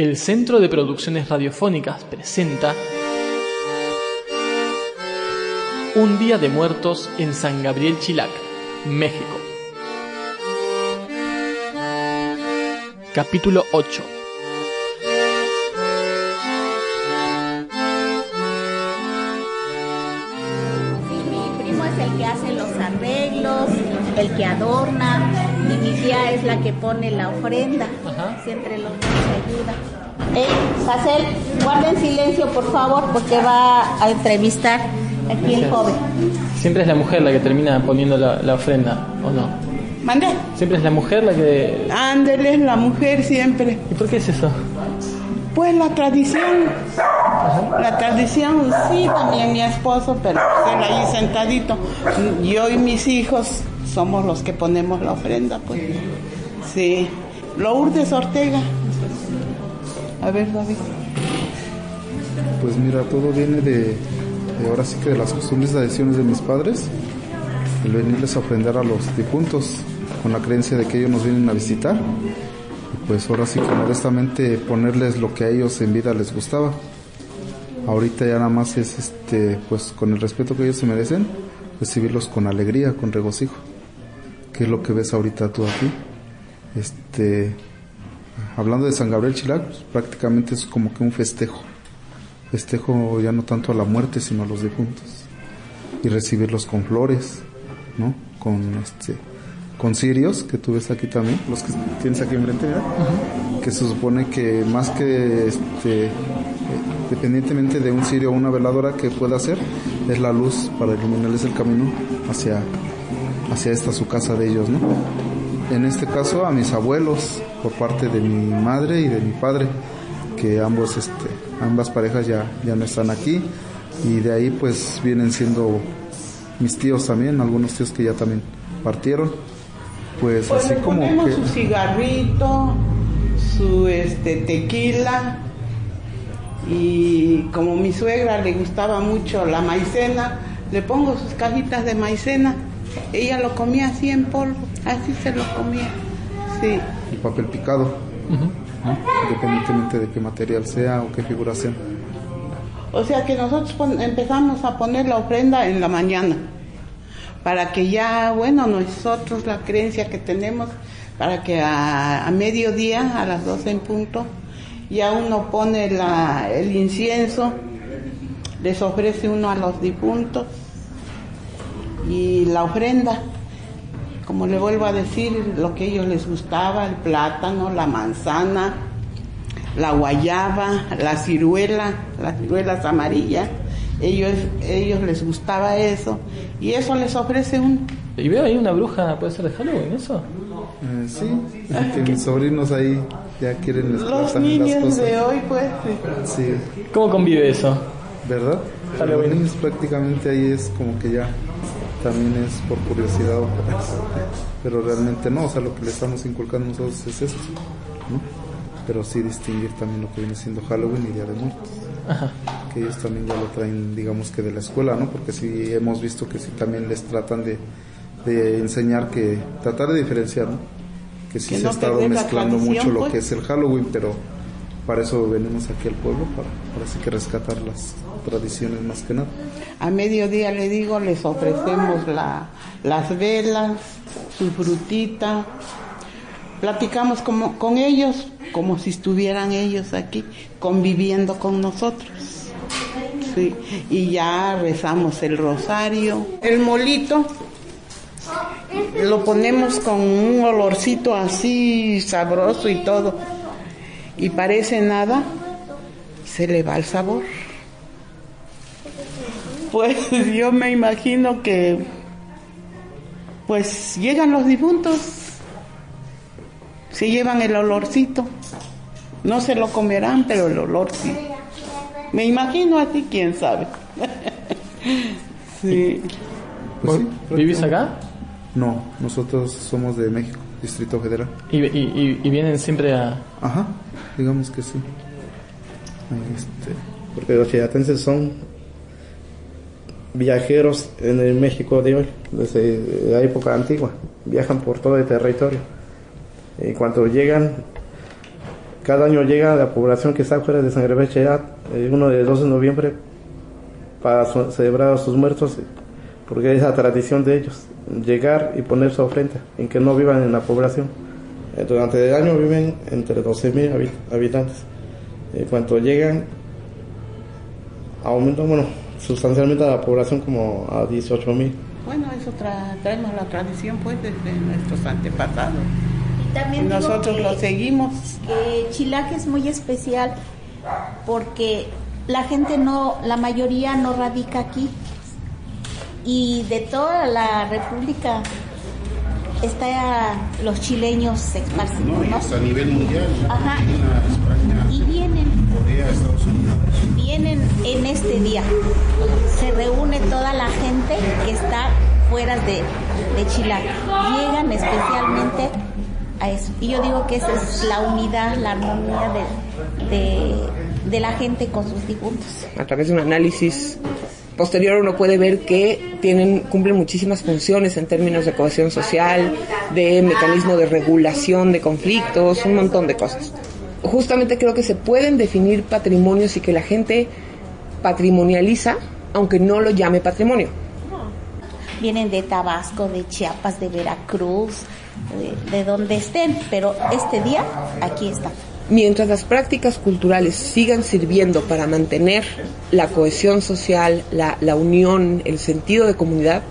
El Centro de Producciones Radiofónicas presenta Un Día de Muertos en San Gabriel Chilac, México. Capítulo 8 primo es el que hace los arreglos, el que adorna, y mi tía es la que pone la ofrenda. Ajá. Siempre los dos se ayuda. Ey, Hazel, guarden silencio por favor porque va a entrevistar aquí el Gracias. joven. Siempre es la mujer la que termina poniendo la, la ofrenda, ¿o no? Mande. Siempre es la mujer la que... Ándele, la mujer siempre. ¿Y por qué es eso? Pues la tradición. La tradición, sí, también mi esposo, pero él ahí sentadito. Yo y mis hijos somos los que ponemos la ofrenda, pues. Sí. Lourdes Ortega. A ver, David. Pues mira, todo viene de, ahora sí que de las costumbres y tradiciones de mis padres, el venirles a ofrendar a los difuntos con la creencia de que ellos nos vienen a visitar. Pues ahora sí que modestamente ponerles lo que a ellos en vida les gustaba. Ahorita ya nada más es este, pues con el respeto que ellos se merecen, recibirlos con alegría, con regocijo. Que es lo que ves ahorita tú aquí. Este, hablando de San Gabriel Chilac, pues, prácticamente es como que un festejo festejo ya no tanto a la muerte sino a los difuntos y recibirlos con flores no con este con cirios que tú ves aquí también los que tienes aquí enfrente mira que se supone que más que este eh, dependientemente de un cirio o una veladora que pueda hacer es la luz para iluminarles el camino hacia hacia esta su casa de ellos no en este caso a mis abuelos por parte de mi madre y de mi padre que ambos este ambas parejas ya ya no están aquí y de ahí pues vienen siendo mis tíos también algunos tíos que ya también partieron. Pues, Pues así le como que su cigarrito, su este tequila y como mi suegra le gustaba mucho la maicena, le pongo sus cajitas de maicena. Ella lo comía así en polvo, así se lo comía. Sí. el papel picado ¿no? independientemente de qué material sea o qué figura sea O sea que nosotros empezamos a poner la ofrenda en la mañana, para que ya, bueno, nosotros la creencia que tenemos, para que a, a mediodía, a las 12 en punto, ya uno pone la, el incienso, les ofrece uno a los difuntos y la ofrenda, como le vuelvo a decir, lo que a ellos les gustaba, el plátano, la manzana, la guayaba, la ciruela, las ciruelas amarillas. Ellos, ellos les gustaba eso y eso les ofrece uno. Y veo ahí una bruja, puede ser de Halloween, ¿eso? Eh, sí mis sobrinos ahí ya quieren Los también las niños cosas de hoy, pues, sí. sí ¿Cómo convive eso? ¿Verdad? Halloween. Los niños prácticamente ahí es como que ya también es por curiosidad, o por- pero realmente no, o sea, lo que le estamos inculcando nosotros es esto, ¿no? Pero sí distinguir también lo que viene siendo Halloween y Día de Muertos, Ajá. que ellos también ya lo traen, digamos que de la escuela, ¿no? Porque sí hemos visto que sí también les tratan de, de enseñar que, tratar de diferenciar, ¿no? Que sí Que se no ha estado mezclando mucho lo pues. que es el Halloween, pero para eso venimos aquí al pueblo, para, para así que rescatar las tradiciones más que nada. A mediodía le digo, les ofrecemos la, las velas, su frutita. Platicamos como, con ellos como si estuvieran ellos aquí conviviendo con nosotros. Sí, y ya rezamos el rosario. El molito lo ponemos con un olorcito así sabroso y todo. Y parece nada, se le va el sabor. Pues yo me imagino que pues llegan los difuntos, se llevan el olorcito, no se lo comerán, pero el olor sí. Me imagino así, quién sabe. sí. Sí, ¿Vivís acá? No, nosotros somos de México, Distrito Federal. Y, y- y- y vienen siempre a... Ajá, digamos que sí. Este, porque los chilatenses son viajeros en el México de hoy, desde la época antigua, viajan por todo el territorio. Y cuando llegan, cada año llega la población que está fuera de San Chilac, el 1 de 12 de noviembre, para celebrar a sus muertos, porque es la tradición de ellos, llegar y poner su ofrenda, en que no vivan en la población. Eh, Durante el año viven entre 12.000 habi- habitantes. En cuanto llegan, aumenta, bueno, sustancialmente la población como a 18.000. Bueno, eso tra- traemos la tradición pues desde nuestros antepasados. Y también nosotros que- lo seguimos. que Chilac es muy especial porque la gente no, la mayoría no radica aquí. Y de toda la República está los chileños esparcidos, No, y ¿no? hasta a nivel mundial. Ajá. España, Y vienen, Corea, Estados Unidos. vienen en este día. Se reúne toda la gente que está fuera de, de Chilac. Llegan especialmente a eso. Y yo digo que esa es la unidad, la armonía de, de, de la gente con sus difuntos. a través de un análisis posterior uno puede ver que tienen cumplen muchísimas funciones en términos de cohesión social, de mecanismo de regulación de conflictos, un montón de cosas. Justamente creo que se pueden definir patrimonios y que la gente patrimonializa aunque no lo llame patrimonio. Vienen de Tabasco, de Chiapas, de Veracruz, de, de donde estén, pero este día aquí está. Mientras las prácticas culturales sigan sirviendo para mantener la cohesión social, la, la unión, el sentido de comunidad,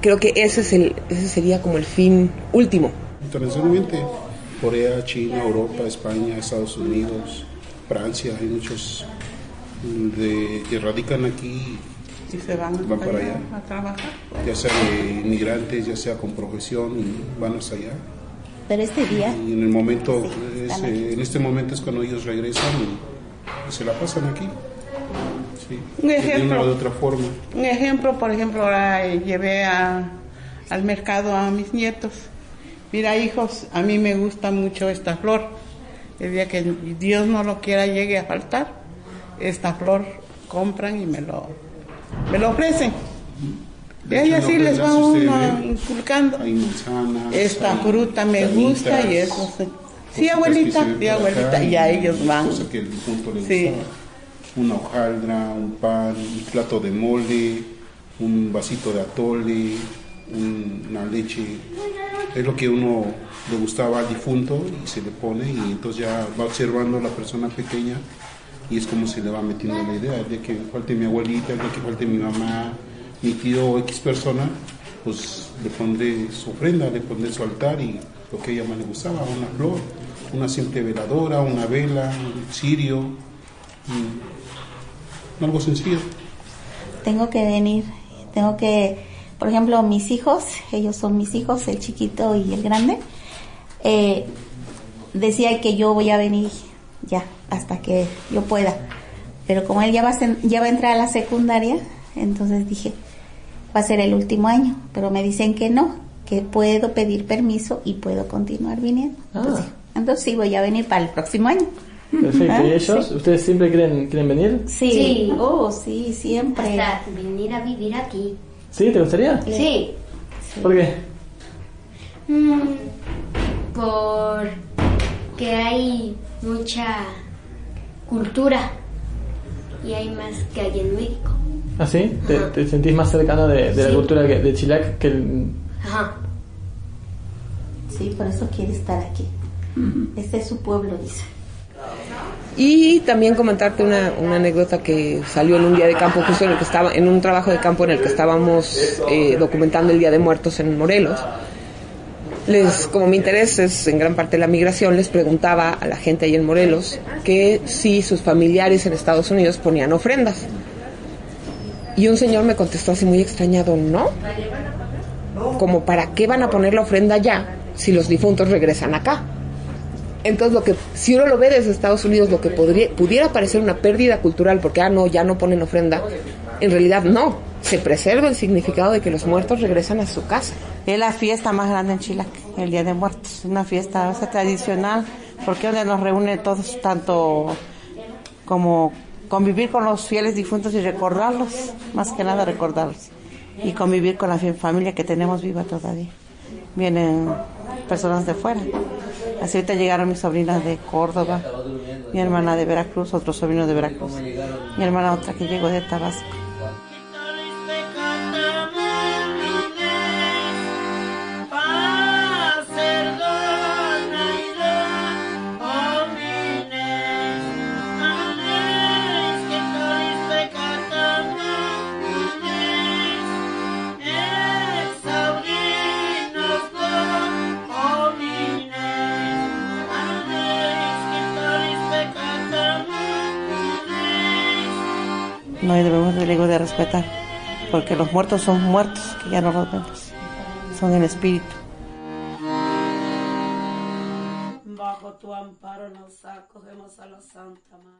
creo que ese, es el, ese sería como el fin último. Internacionalmente, Corea, China, Europa, España, Estados Unidos, Francia, hay muchos de, que radican aquí, Y se van, Van para allá. a trabajar. ya sea de inmigrantes, ya sea con profesión, y van hasta allá. Pero este día Y en el momento, Sí, es, eh, en este momento es cuando ellos regresan y, y se la pasan aquí. Sí, Un de ejemplo. una o de otra forma. Un ejemplo, por ejemplo, ahora eh, llevé a- al mercado a mis nietos. Mira, hijos, a mí me gusta mucho esta flor. El día que Dios no lo quiera llegue a faltar, esta flor compran y me lo, me lo ofrecen. Y De hecho, así les va uno inculcando. Hay manzanas. Esta fruta me gusta y eso. sí. Abuelita, sí, abuelita. Y a ellos van. Cosa que el le Sí. Una hojaldra, un pan, un plato de mole, un vasito de atole, un- una leche. Es lo que uno le gustaba al difunto y se le pone y entonces ya va observando a la persona pequeña y es como se le va metiendo la idea. Día que falte mi abuelita, el día que falte mi mamá, mi tío X persona, pues le pondré su ofrenda, le pondré su altar y lo que ella más le gustaba, una flor, una simple veladora, una vela, un cirio, mm, algo sencillo. tengo que venir, tengo que, por ejemplo, mis hijos, ellos son mis hijos, el chiquito y el grande, eh, decía que yo voy a venir ya, hasta que yo pueda. Pero como él ya va, a, ya va a entrar a la secundaria, entonces dije, va a ser el último año, pero me dicen que no, que puedo pedir permiso y puedo continuar viniendo. Entonces, entonces sí, voy a venir para el próximo año. Perfecto. Ah, ¿Y ellos? sí. ¿Ustedes siempre quieren, quieren venir? Sí, Sí. oh, sí, siempre. Hasta venir a vivir aquí. ¿Sí? ¿Te gustaría? Sí. ¿Por qué? Mm, porque hay mucha cultura y hay más que hay en México. ¿Ah, sí? ¿Te, te sentís más cercano de, de la cultura que- de Chilac que el... Ajá. Sí, por eso quiere estar aquí. Este es su pueblo, dice. Y también comentarte una, una anécdota que salió en un día de campo, justo en el que estaba, en un trabajo de campo en el que estábamos eh, documentando el Día de Muertos en Morelos. Les, como mi interés es en gran parte la migración, les preguntaba a la gente ahí en Morelos que si sus familiares en Estados Unidos ponían ofrendas. Y un señor me contestó así muy extrañado, no. Como para qué van a poner la ofrenda allá si los difuntos regresan acá. Entonces, lo que, si uno lo ve desde Estados Unidos, lo que podría, pudiera parecer una pérdida cultural, porque, ah, no, ya no ponen ofrenda, en realidad no. Se preserva el significado de que los muertos regresan a su casa. Es la fiesta más grande en Chilac, el Día de Muertos. Una fiesta tradicional porque donde nos reúne todos, tanto como convivir con los fieles difuntos y recordarlos, más que nada recordarlos. Y convivir con la familia que tenemos viva todavía. Vienen personas de fuera. Así ahorita llegaron mis sobrinas de Córdoba, mi hermana de Veracruz, otro sobrino de Veracruz, mi hermana otra que llegó de Tabasco. No debemos de, digo, de respetar, porque los muertos son muertos, que ya no los vemos, son en espíritu. Bajo tu amparo nos acogemos a la Santa Madre.